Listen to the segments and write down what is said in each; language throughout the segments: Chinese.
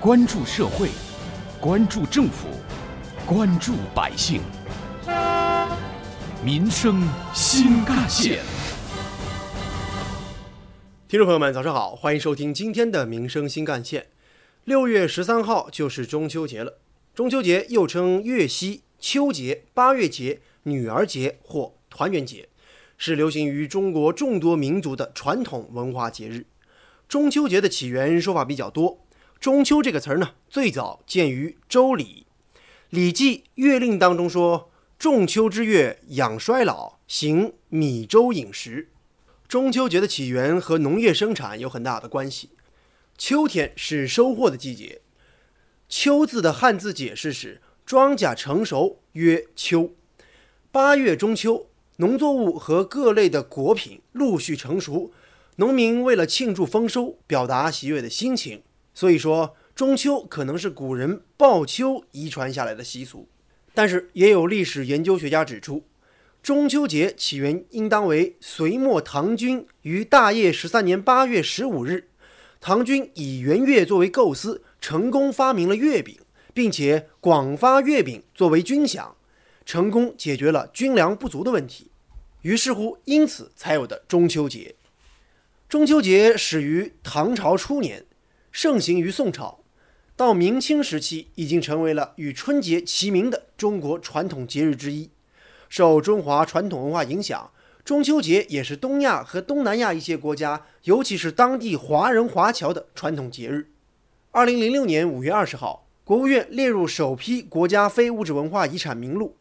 关注社会，关注政府，关注百姓，民生新干线。听众朋友们，早上好，欢迎收听今天的《民生新干线》。六月十三号就是中秋节了。中秋节又称月夕、秋节、八月节、女儿节或团圆节，是流行于中国众多民族的传统文化节日。中秋节的起源说法比较多。中秋这个词儿呢，最早见于《周礼》《礼记·月令》当中说：“仲秋之月，养衰老，行米粥饮食。”中秋节的起源和农业生产有很大的关系。秋天是收获的季节。秋字的汉字解释是：庄稼成熟，曰秋。八月中秋，农作物和各类的果品陆续成熟。农民为了庆祝丰收，表达喜悦的心情，所以说中秋可能是古人报秋遗传下来的习俗。但是也有历史研究学家指出，中秋节起源应当为隋末唐军于大业十三年八月十五日，唐军以圆月作为构思，成功发明了月饼，并且广发月饼作为军饷，成功解决了军粮不足的问题。于是乎，因此才有的中秋节。中秋节始于唐朝初年，盛行于宋朝，到明清时期已经成为了与春节齐名的中国传统节日之一。受中华传统文化影响，中秋节也是东亚和东南亚一些国家，尤其是当地华人华侨的传统节日。二零零六年五月二十号，国务院列入首批国家非物质文化遗产名录。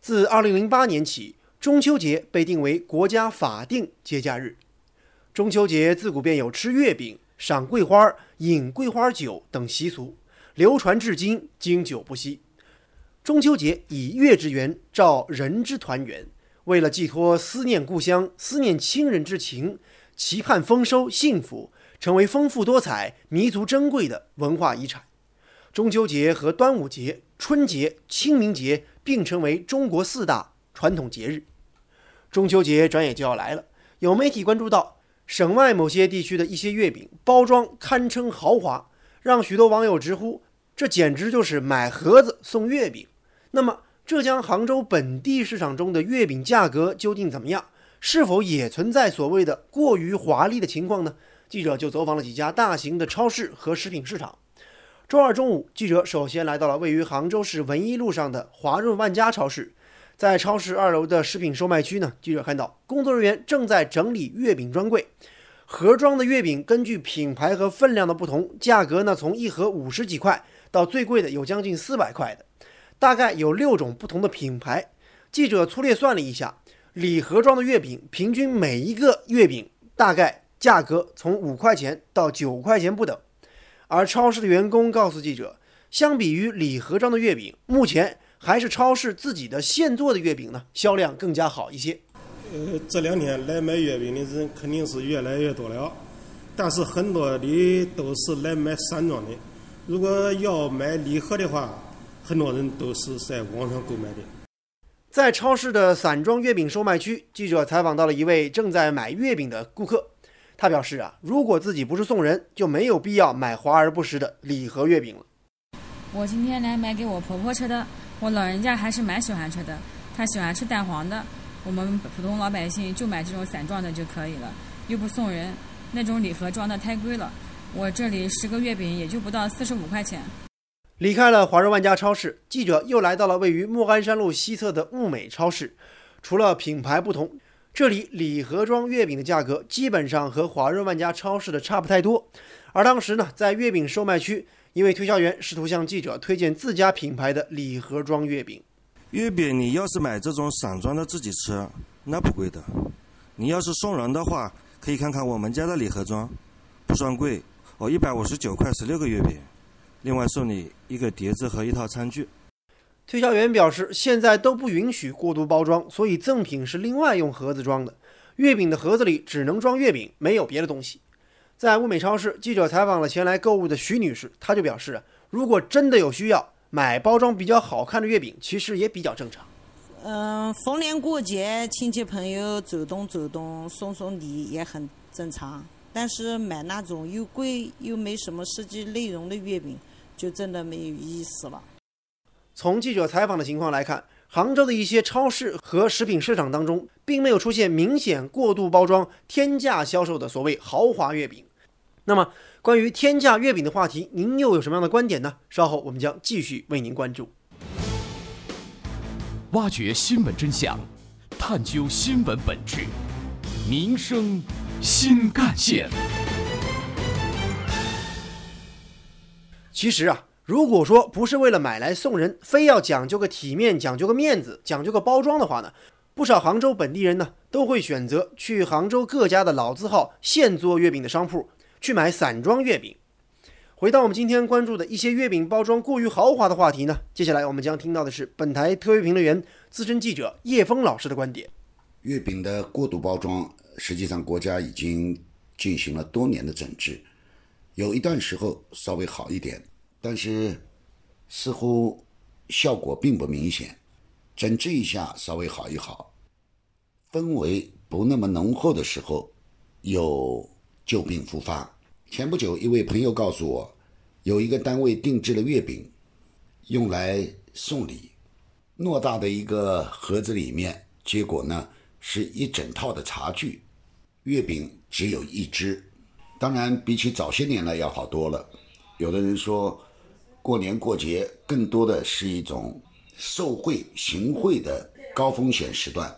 自二零零八年起，中秋节被定为国家法定节假日。中秋节自古便有吃月饼、赏桂花、饮桂花酒等习俗，流传至今，经久不息。中秋节以月之圆照人之团圆，为了寄托思念故乡、思念亲人之情，期盼丰收幸福，成为丰富多彩、弥足珍贵的文化遗产。中秋节和端午节、春节、清明节并称为中国四大传统节日。中秋节转眼就要来了，有媒体关注到。省外某些地区的一些月饼包装堪称豪华，让许多网友直呼这简直就是买盒子送月饼。那么，浙江杭州本地市场中的月饼价格究竟怎么样？是否也存在所谓的过于华丽的情况呢？记者就走访了几家大型的超市和食品市场。周二中午，记者首先来到了位于杭州市文一路上的华润万家超市。在超市二楼的食品售卖区呢，记者看到工作人员正在整理月饼专柜。盒装的月饼根据品牌和分量的不同，价格呢从一盒五十几块到最贵的有将近四百块的，大概有六种不同的品牌。记者粗略算了一下，礼盒装的月饼平均每一个月饼大概价格从五块钱到九块钱不等。而超市的员工告诉记者，相比于礼盒装的月饼，目前。还是超市自己的现做的月饼呢，销量更加好一些。呃，这两天来买月饼的人肯定是越来越多了，但是很多的都是来买散装的。如果要买礼盒的话，很多人都是在网上购买的。在超市的散装月饼售卖区，记者采访到了一位正在买月饼的顾客，他表示啊，如果自己不是送人，就没有必要买华而不实的礼盒月饼了。我今天来买给我婆婆吃的。我老人家还是蛮喜欢吃的，他喜欢吃蛋黄的。我们普通老百姓就买这种散装的就可以了，又不送人。那种礼盒装的太贵了。我这里十个月饼也就不到四十五块钱。离开了华润万家超市，记者又来到了位于莫干山路西侧的物美超市。除了品牌不同，这里礼盒装月饼的价格基本上和华润万家超市的差不太多。而当时呢，在月饼售卖区。一位推销员试图向记者推荐自家品牌的礼盒装月饼。月饼你要是买这种散装的自己吃，那不贵的。你要是送人的话，可以看看我们家的礼盒装，不算贵，哦，一百五十九块十六个月饼，另外送你一个碟子和一套餐具。推销员表示，现在都不允许过度包装，所以赠品是另外用盒子装的。月饼的盒子里只能装月饼，没有别的东西。在物美超市，记者采访了前来购物的徐女士，她就表示，如果真的有需要买包装比较好看的月饼，其实也比较正常。嗯，逢年过节，亲戚朋友走动走动，送送礼也很正常。但是买那种又贵又没什么实际内容的月饼，就真的没有意思了。从记者采访的情况来看，杭州的一些超市和食品市场当中，并没有出现明显过度包装、天价销售的所谓豪华月饼。那么，关于天价月饼的话题，您又有什么样的观点呢？稍后我们将继续为您关注。挖掘新闻真相，探究新闻本质，民生新干线。其实啊，如果说不是为了买来送人，非要讲究个体面、讲究个面子、讲究个包装的话呢，不少杭州本地人呢都会选择去杭州各家的老字号现做月饼的商铺去买散装月饼。回到我们今天关注的一些月饼包装过于豪华的话题呢，接下来我们将听到的是本台特约评论员、资深记者叶峰老师的观点。月饼的过度包装，实际上国家已经进行了多年的整治，有一段时候稍微好一点，但是似乎效果并不明显。整治一下稍微好一好，氛围不那么浓厚的时候，又旧病复发。前不久，一位朋友告诉我，有一个单位定制了月饼，用来送礼，偌大的一个盒子里面，结果呢是一整套的茶具，月饼只有一只。当然，比起早些年来要好多了。有的人说，过年过节更多的是一种受贿行贿的高风险时段，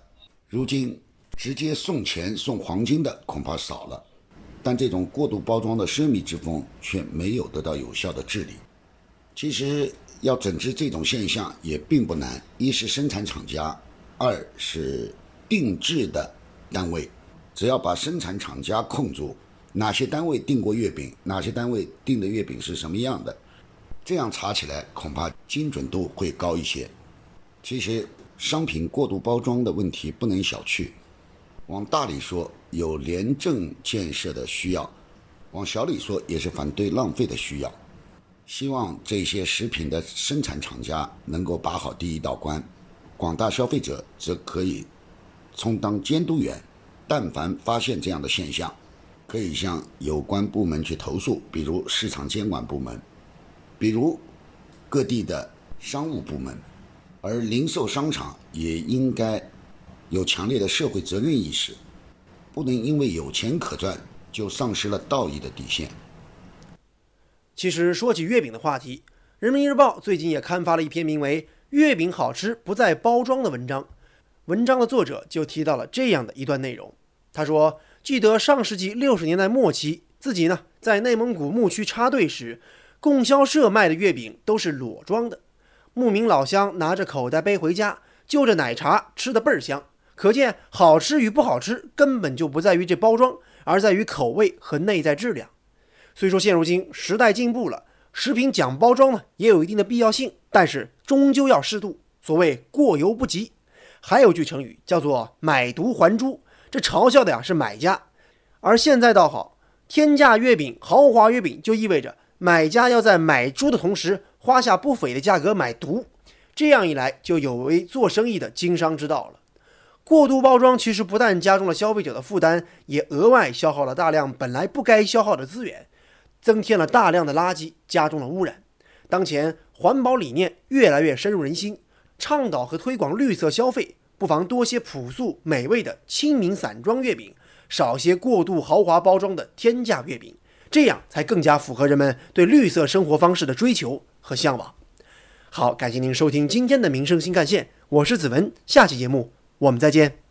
如今直接送钱送黄金的恐怕少了。但这种过度包装的奢靡之风却没有得到有效的治理。其实要整治这种现象也并不难，一是生产厂家，二是定制的单位，只要把生产厂家控住，哪些单位订过月饼，哪些单位订的月饼是什么样的，这样查起来恐怕精准度会高一些。其实商品过度包装的问题不能小觑。往大里说，有廉政建设的需要；往小里说，也是反对浪费的需要。希望这些食品的生产厂家能够把好第一道关，广大消费者则可以充当监督员。但凡发现这样的现象，可以向有关部门去投诉，比如市场监管部门，比如各地的商务部门，而零售商场也应该。有强烈的社会责任意识，不能因为有钱可赚就丧失了道义的底线。其实说起月饼的话题，《人民日报》最近也刊发了一篇名为《月饼好吃不在包装》的文章。文章的作者就提到了这样的一段内容。他说：“记得上世纪六十年代末期，自己呢在内蒙古牧区插队时，供销社卖的月饼都是裸装的。牧民老乡拿着口袋背回家，就着奶茶吃的倍儿香。”可见，好吃与不好吃根本就不在于这包装，而在于口味和内在质量。虽说现如今时代进步了，食品讲包装呢也有一定的必要性，但是终究要适度。所谓过犹不及。还有句成语叫做“买椟还珠”，这嘲笑的呀是买家。而现在倒好，天价月饼、豪华月饼就意味着买家要在买猪的同时花下不菲的价格买毒，这样一来就有违做生意的经商之道了。过度包装其实不但加重了消费者的负担，也额外消耗了大量本来不该消耗的资源，增添了大量的垃圾，加重了污染。当前环保理念越来越深入人心，倡导和推广绿色消费，不妨多些朴素美味的清明散装月饼，少些过度豪华包装的天价月饼，这样才更加符合人们对绿色生活方式的追求和向往。好，感谢您收听今天的民生新干线，我是子文，下期节目。我们再见。